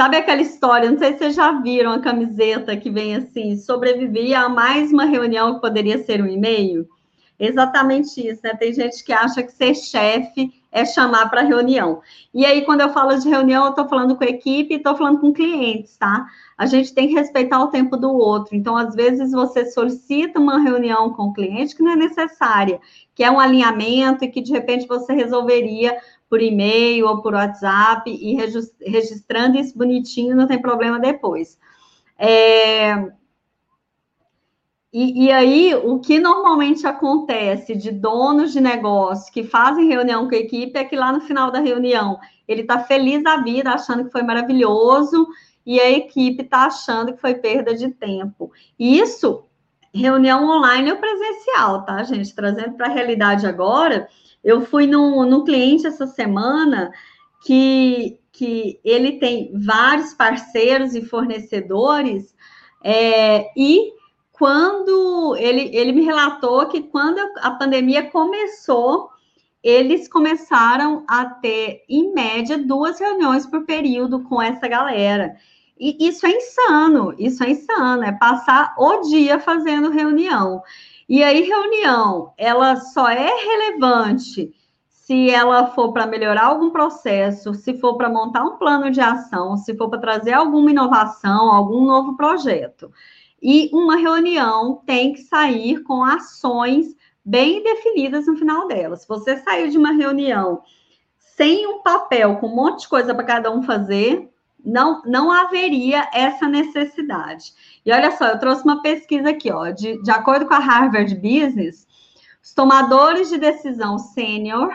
Sabe aquela história? Não sei se vocês já viram a camiseta que vem assim: sobreviver a mais uma reunião que poderia ser um e-mail? Exatamente isso, né? Tem gente que acha que ser chefe é chamar para reunião. E aí, quando eu falo de reunião, eu estou falando com equipe e estou falando com clientes, tá? A gente tem que respeitar o tempo do outro. Então, às vezes, você solicita uma reunião com o cliente que não é necessária, que é um alinhamento e que, de repente, você resolveria por e-mail ou por WhatsApp e registrando isso bonitinho, não tem problema depois. É... E, e, aí, o que normalmente acontece de donos de negócio que fazem reunião com a equipe é que lá no final da reunião ele está feliz da vida, achando que foi maravilhoso, e a equipe está achando que foi perda de tempo. Isso, reunião online ou presencial, tá, gente? Trazendo para a realidade agora, eu fui num, num cliente essa semana que, que ele tem vários parceiros e fornecedores, é, e quando ele, ele me relatou que quando a pandemia começou, eles começaram a ter, em média, duas reuniões por período com essa galera. E isso é insano, isso é insano, é passar o dia fazendo reunião. E aí, reunião, ela só é relevante se ela for para melhorar algum processo, se for para montar um plano de ação, se for para trazer alguma inovação, algum novo projeto. E uma reunião tem que sair com ações bem definidas no final dela. Se você saiu de uma reunião sem um papel com um monte de coisa para cada um fazer, não, não haveria essa necessidade. E olha só, eu trouxe uma pesquisa aqui, ó, de, de acordo com a Harvard Business, os tomadores de decisão sênior,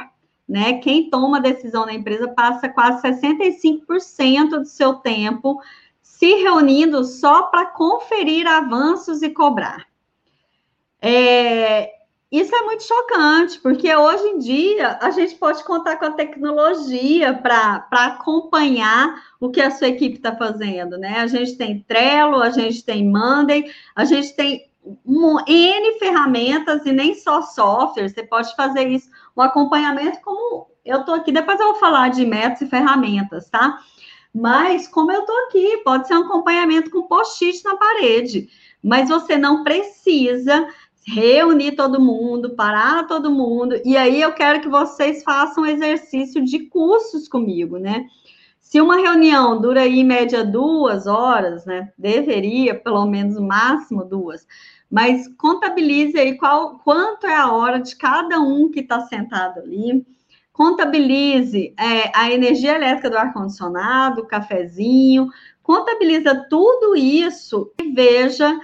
né, quem toma decisão na empresa passa quase 65% do seu tempo se reunindo só para conferir avanços e cobrar. É, isso é muito chocante, porque hoje em dia a gente pode contar com a tecnologia para acompanhar o que a sua equipe está fazendo, né? A gente tem Trello, a gente tem Monday, a gente tem N ferramentas e nem só software, você pode fazer isso, um acompanhamento como eu estou aqui, depois eu vou falar de métodos e ferramentas, tá? Mas, como eu estou aqui, pode ser um acompanhamento com post-it na parede, mas você não precisa reunir todo mundo, parar todo mundo, e aí eu quero que vocês façam um exercício de cursos comigo, né? Se uma reunião dura aí, em média duas horas, né? Deveria, pelo menos, máximo duas. Mas contabilize aí qual, quanto é a hora de cada um que está sentado ali contabilize é, a energia elétrica do ar-condicionado, o cafezinho, contabiliza tudo isso e veja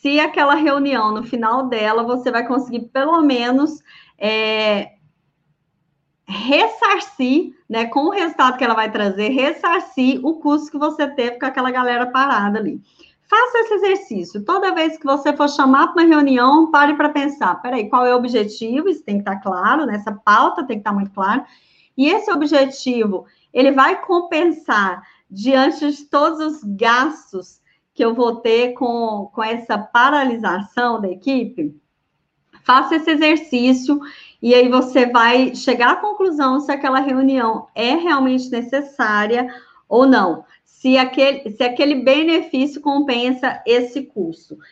se aquela reunião, no final dela, você vai conseguir pelo menos é, ressarcir, né, com o resultado que ela vai trazer, ressarcir o custo que você teve com aquela galera parada ali. Faça esse exercício. Toda vez que você for chamar para uma reunião, pare para pensar. Peraí, qual é o objetivo? Isso tem que estar tá claro, né? Essa pauta tem que estar tá muito clara. E esse objetivo, ele vai compensar diante de todos os gastos que eu vou ter com, com essa paralisação da equipe? Faça esse exercício e aí você vai chegar à conclusão se aquela reunião é realmente necessária ou não se aquele, se aquele benefício compensa esse custo.